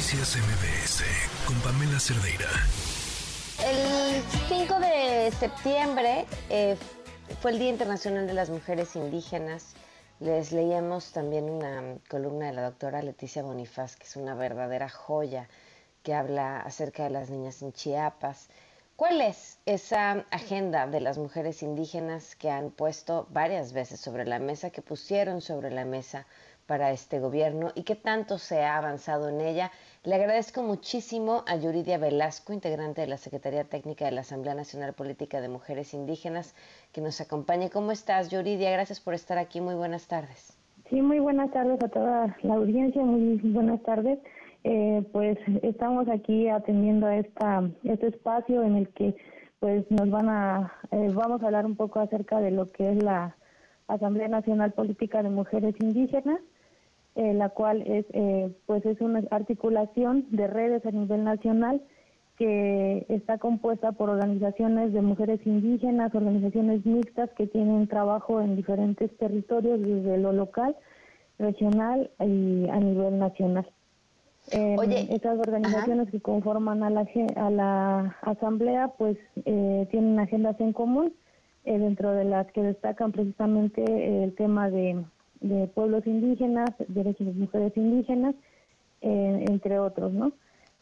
Noticias MBS con Pamela Cerdeira. El 5 de septiembre eh, fue el Día Internacional de las Mujeres Indígenas. Les leíamos también una columna de la doctora Leticia Bonifaz, que es una verdadera joya, que habla acerca de las niñas en Chiapas. ¿Cuál es esa agenda de las mujeres indígenas que han puesto varias veces sobre la mesa, que pusieron sobre la mesa para este gobierno y qué tanto se ha avanzado en ella. Le agradezco muchísimo a Yuridia Velasco, integrante de la Secretaría Técnica de la Asamblea Nacional Política de Mujeres Indígenas, que nos acompañe. ¿Cómo estás, Yuridia? Gracias por estar aquí. Muy buenas tardes. Sí, muy buenas tardes a toda la audiencia. Muy buenas tardes. Eh, pues estamos aquí atendiendo a esta, este espacio en el que pues nos van a, eh, vamos a hablar un poco acerca de lo que es la Asamblea Nacional Política de Mujeres Indígenas eh, la cual es eh, pues es una articulación de redes a nivel nacional que está compuesta por organizaciones de mujeres indígenas, organizaciones mixtas que tienen trabajo en diferentes territorios desde lo local, regional y a nivel nacional. Eh, estas organizaciones que conforman a la, a la asamblea pues eh, tienen agendas en común, dentro de las que destacan precisamente el tema de de pueblos indígenas, derechos de mujeres indígenas, eh, entre otros, ¿no?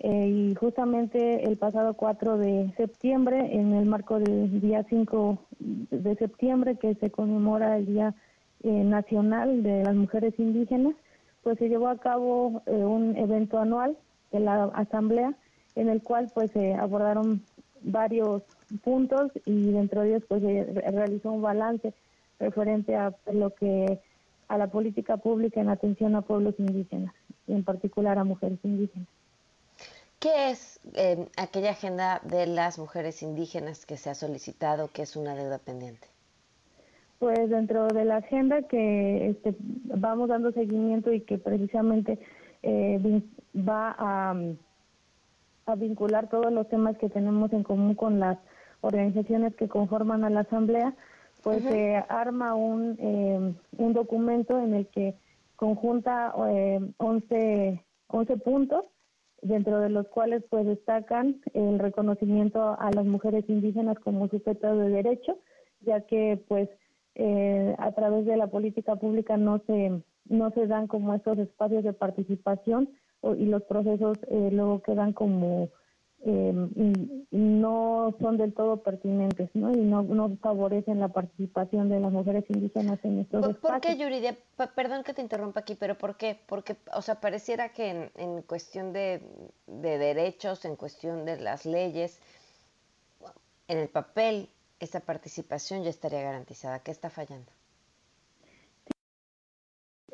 Eh, y justamente el pasado 4 de septiembre, en el marco del día 5 de septiembre, que se conmemora el Día eh, Nacional de las Mujeres Indígenas, pues se llevó a cabo un evento anual de la Asamblea, en el cual pues se abordaron varios puntos y dentro de ellos pues se realizó un balance referente a lo que a la política pública en atención a pueblos indígenas, y en particular a mujeres indígenas. ¿Qué es eh, aquella agenda de las mujeres indígenas que se ha solicitado, que es una deuda pendiente? Pues dentro de la agenda que este, vamos dando seguimiento y que precisamente eh, va a, a vincular todos los temas que tenemos en común con las organizaciones que conforman a la Asamblea, pues se arma un, eh, un documento en el que conjunta eh, 11, 11 puntos, dentro de los cuales pues destacan el reconocimiento a las mujeres indígenas como sujetos de derecho, ya que pues eh, a través de la política pública no se no se dan como estos espacios de participación y los procesos eh, luego quedan como eh, no son del todo pertinentes ¿no? y no, no favorecen la participación de las mujeres indígenas en estos ¿Por, espacios. ¿Por qué, Yuridia? Perdón que te interrumpa aquí, pero ¿por qué? Porque, o sea, pareciera que en, en cuestión de, de, derechos, en cuestión de las leyes, en el papel, esa participación ya estaría garantizada. ¿Qué está fallando?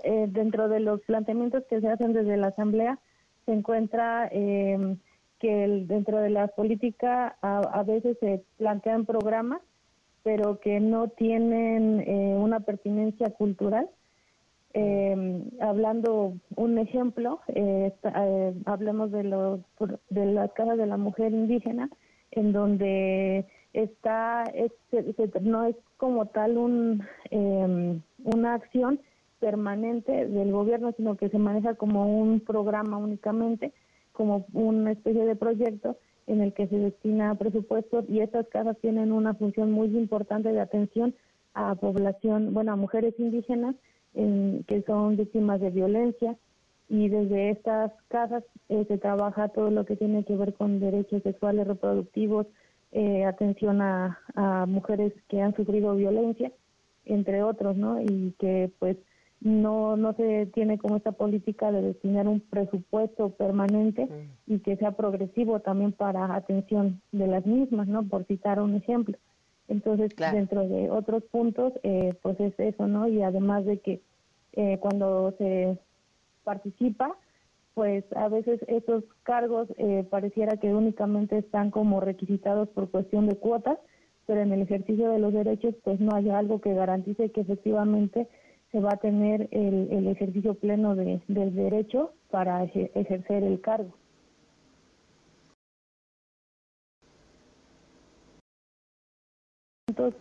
Eh, dentro de los planteamientos que se hacen desde la Asamblea se encuentra... Eh, que dentro de la política a, veces se plantean programas, pero que no tienen eh, una pertinencia cultural. Eh, hablando un ejemplo, eh, hablemos de, los, de las casas de la mujer indígena, en donde está, no es como tal un, una acción permanente del gobierno, sino que se maneja como un programa únicamente como una especie de proyecto en el que se destina presupuestos y estas casas tienen una función muy importante de atención a población, bueno, a mujeres indígenas que son víctimas de violencia y desde estas casas eh, se trabaja todo lo que tiene que ver con derechos sexuales reproductivos, eh, atención a mujeres que han sufrido violencia, entre otros, ¿no? Y que pues no no se tiene como esta política de destinar un presupuesto permanente y que sea progresivo también para atención de las mismas, ¿no? Por citar un ejemplo. Entonces, dentro de otros puntos, eh, pues es eso, ¿no? Y además de que eh, cuando se participa, pues a veces esos cargos eh, pareciera que únicamente están como requisitados por cuestión de cuotas, pero en el ejercicio de los derechos, pues no hay algo que garantice que efectivamente se va a tener el, el ejercicio pleno de, del derecho para ejercer el cargo.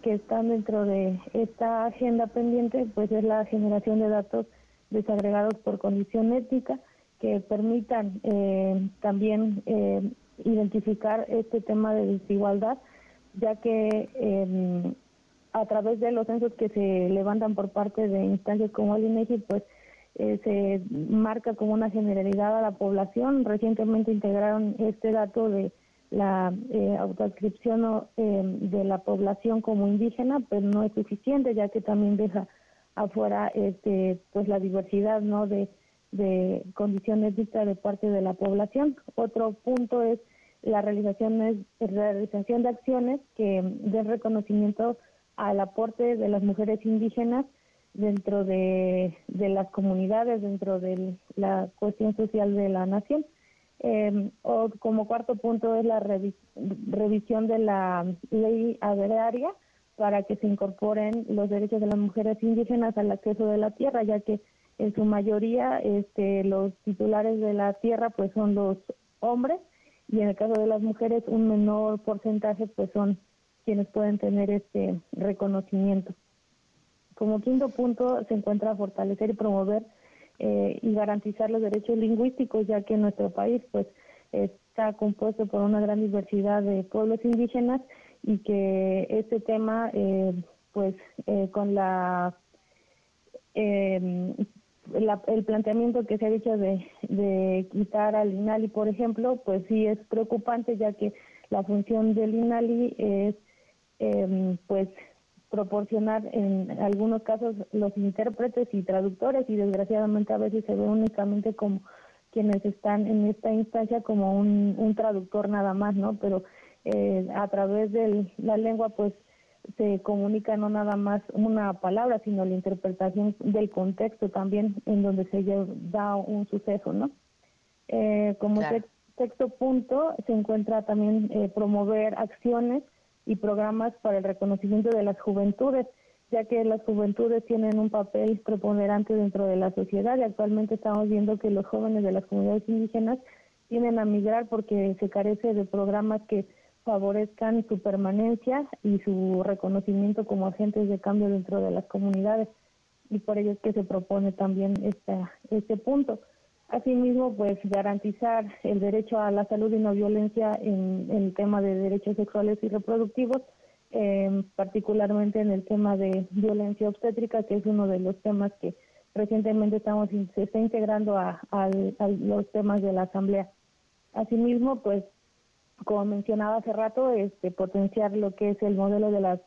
que están dentro de esta agenda pendiente pues es la generación de datos desagregados por condición étnica que permitan eh, también eh, identificar este tema de desigualdad, ya que em, a través de los censos que se levantan por parte de instancias como el INEGI, pues eh, se marca como una generalidad a la población. Recientemente integraron este dato de la eh, autoadscripción em, de la población como indígena, pero no es suficiente, ya que también deja afuera este pues la diversidad no de, de condiciones vistas de parte de la población. Otro punto es la realización, es, realización de acciones que den reconocimiento al aporte de las mujeres indígenas dentro de, de las comunidades, dentro de la cuestión social de la nación. Eh, o como cuarto punto es la revisión de la ley agraria para que se incorporen los derechos de las mujeres indígenas al acceso de la tierra, ya que en su mayoría este, los titulares de la tierra pues son los hombres y en el caso de las mujeres un menor porcentaje pues son quienes pueden tener este reconocimiento. Como quinto punto se encuentra fortalecer y promover eh, y garantizar los derechos lingüísticos, ya que nuestro país pues está compuesto por una gran diversidad de pueblos indígenas y que este tema eh, pues eh, con la, em, el planteamiento que se ha dicho de quitar al INALI por ejemplo pues sí es preocupante ya que la función del INALI es eh, pues proporcionar en algunos casos los intérpretes y traductores y desgraciadamente a veces se ve únicamente como quienes están en esta instancia como un, un traductor nada más, ¿no? Pero eh, a través de la lengua pues se comunica no nada más una palabra, sino la interpretación del contexto también en donde se da un suceso, ¿no? Eh, como sexto punto se encuentra también eh, promover acciones y programas para el reconocimiento de las juventudes, ya que las juventudes tienen un papel preponderante dentro de la sociedad y actualmente estamos viendo que los jóvenes de las comunidades indígenas tienen a migrar porque se carece de programas que favorezcan su permanencia y su reconocimiento como agentes de cambio dentro de las comunidades y por ello es que se propone también esta, este punto. Asimismo, pues garantizar el derecho a la salud y no violencia en, el tema de derechos sexuales y reproductivos, eh, particularmente en el tema de violencia obstétrica, que es uno de los temas que recientemente estamos se está integrando a, los temas de la Asamblea. Asimismo, pues como mencionaba hace rato, este potenciar lo que es el modelo de las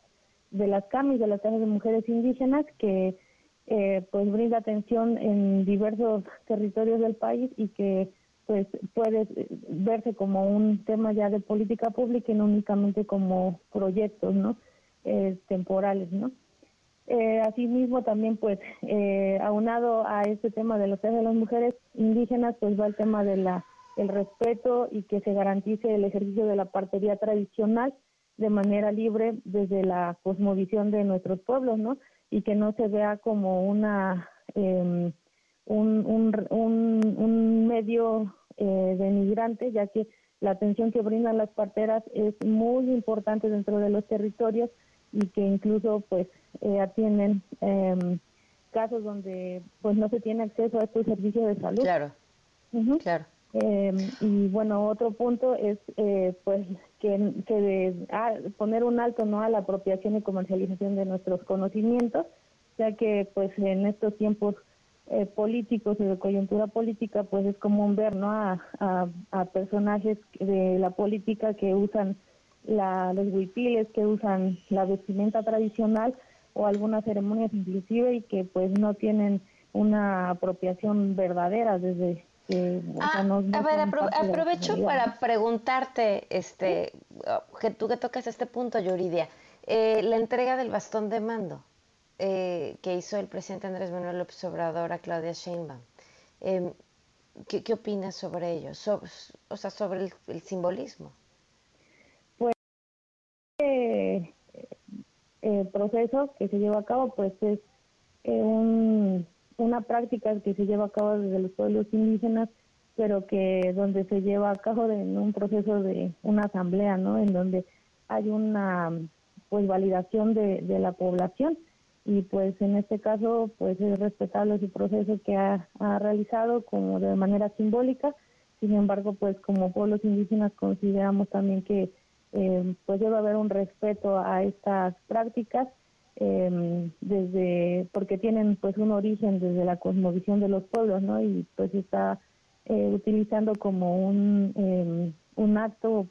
de las CAMIS, de las casas de mujeres indígenas, que eh, pues brinda atención en diversos territorios del país y que pues puede verse como un tema ya de política pública y no únicamente como proyectos no eh, temporales no eh, asimismo también pues eh, aunado a este tema de los de las mujeres indígenas pues va el tema de la el respeto y que se garantice el ejercicio de la partería tradicional de manera libre desde la cosmovisión de nuestros pueblos no y que no se vea como una eh, un, un, un, medio eh, denigrante, ya que la atención que brindan las parteras es muy importante dentro de los territorios y que incluso pues eh, atienden em, casos donde pues no se tiene acceso a estos servicios de salud. Claro, claro. Em, y bueno, otro punto es eh, pues que, que ah, poner un alto no a la apropiación y comercialización de nuestros conocimientos, ya que pues en estos tiempos eh, políticos y de coyuntura política pues es común ver no a, a, personajes de la política que usan la, los huipiles, que usan la vestimenta tradicional o algunas ceremonias inclusive y que pues no tienen una apropiación verdadera desde Ah, a ver, aprovecho para preguntarte, este, que tú que tocas este punto, Yuridia, eh, la entrega del bastón de mando eh, que hizo el presidente Andrés Manuel López Obrador a Claudia Sheinbaum. Em, ¿qué, ¿qué, opinas sobre ello? o sea, sobre el, simbolismo. Pues eh, el proceso que se lleva a cabo, pues es un una práctica que se lleva a cabo desde los pueblos indígenas, pero que donde se lleva a cabo en un proceso de una asamblea, ¿no? En donde hay una pues validación de, de la población y pues en este caso pues es respetable su proceso que ha, realizado como de manera simbólica sin embargo pues como pueblos indígenas consideramos también que eh, pues debe haber un respeto a estas prácticas eh, desde porque tienen pues un origen desde la cosmovisión de los pueblos no y pues está eh, utilizando como un em, un acto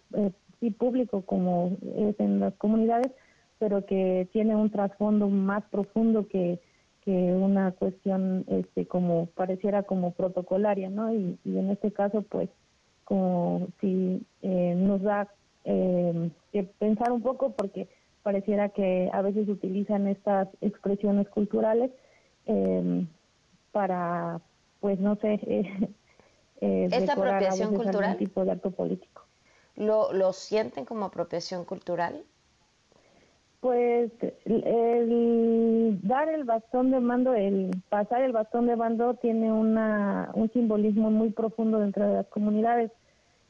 sí público como es en las comunidades pero que tiene un trasfondo más profundo que, una cuestión este como pareciera como protocolaria, ¿no? Y, en este caso, pues, como si eh, nos da eh, que pensar un poco porque pareciera que a veces utilizan estas expresiones culturales em, para, pues, no sé, eh, eh ¿Es apropiación cultural? tipo de acto político. ¿Lo, ¿Lo sienten como apropiación cultural? Pues el dar el bastón de mando, el pasar el bastón de mando tiene una, un simbolismo muy profundo dentro de las comunidades.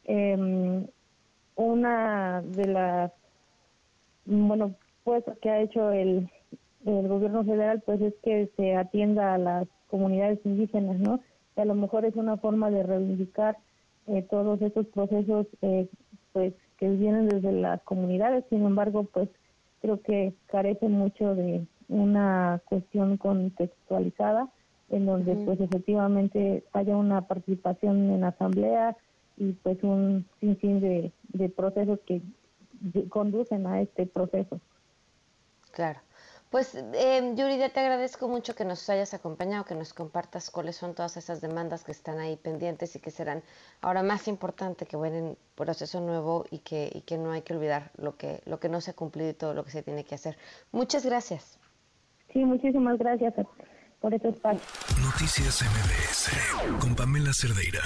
Em, una de las, bueno, pues que ha hecho el, el gobierno federal, pues es que se atienda a las comunidades indígenas, ¿no? Y a lo mejor es una forma de reivindicar eh, todos esos procesos, eh, pues que vienen desde las comunidades. Sin embargo, pues creo que carece mucho de una cuestión contextualizada en donde pues efectivamente haya una participación en asamblea y pues un sinfín de, de procesos que conducen a este proceso. Claro. Pues, eh, Yurida, te agradezco mucho que nos hayas acompañado, que nos compartas cuáles son todas esas demandas que están ahí pendientes y que serán ahora más importante que en proceso nuevo y que, y que no hay que olvidar lo que, lo que no se ha cumplido y todo lo que se tiene que hacer. Muchas gracias. Sí, muchísimas gracias por este espacio. Noticias MBS con Pamela Cerdeira.